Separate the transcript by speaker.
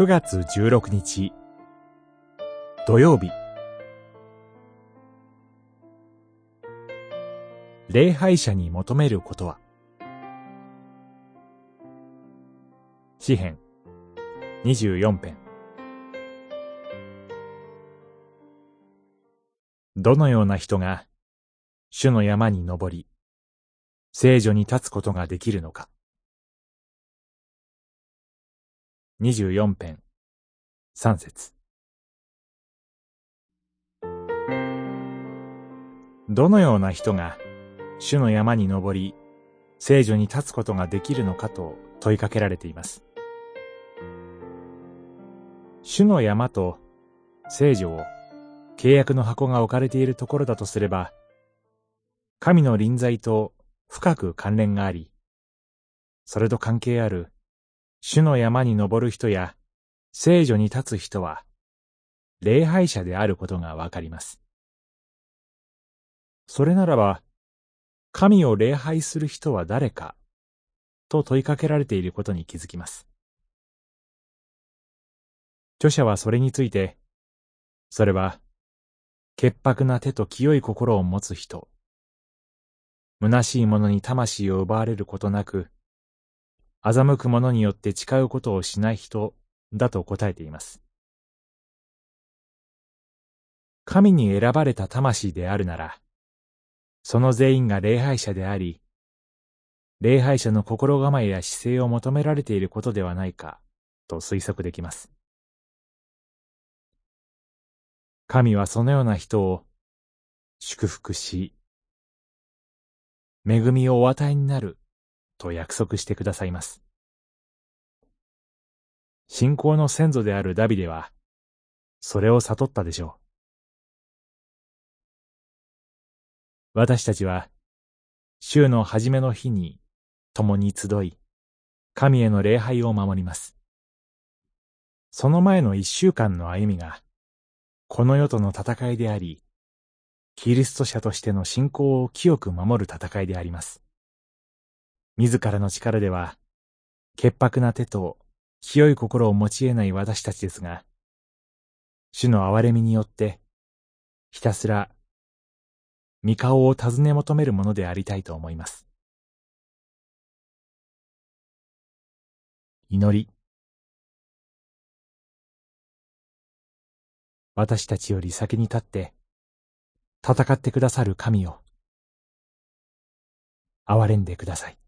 Speaker 1: 9月16日。土曜日。礼拝者に求めることは。詩編。24編。どのような人が主の山に登り聖女に立つことができるのか。24編3節どのような人が主の山に登り聖女に立つことができるのかと問いかけられています。主の山と聖女を契約の箱が置かれているところだとすれば、神の臨在と深く関連があり、それと関係ある主の山に登る人や聖女に立つ人は、礼拝者であることがわかります。それならば、神を礼拝する人は誰か、と問いかけられていることに気づきます。著者はそれについて、それは、潔白な手と清い心を持つ人、虚しいものに魂を奪われることなく、欺く者によって誓うことをしない人だと答えています。神に選ばれた魂であるなら、その全員が礼拝者であり、礼拝者の心構えや姿勢を求められていることではないかと推測できます。神はそのような人を祝福し、恵みをお与えになると約束してくださいます。信仰の先祖であるダビデは、それを悟ったでしょう。私たちは、週の初めの日に共に集い、神への礼拝を守ります。その前の一週間の歩みが、この世との戦いであり、キリスト者としての信仰を清く守る戦いであります。自らの力では、潔白な手と清い心を持ち得ない私たちですが、主の憐れみによって、ひたすら、御顔を尋ね求めるものでありたいと思います。祈り。私たちより先に立って、戦ってくださる神よ。憐れんでください。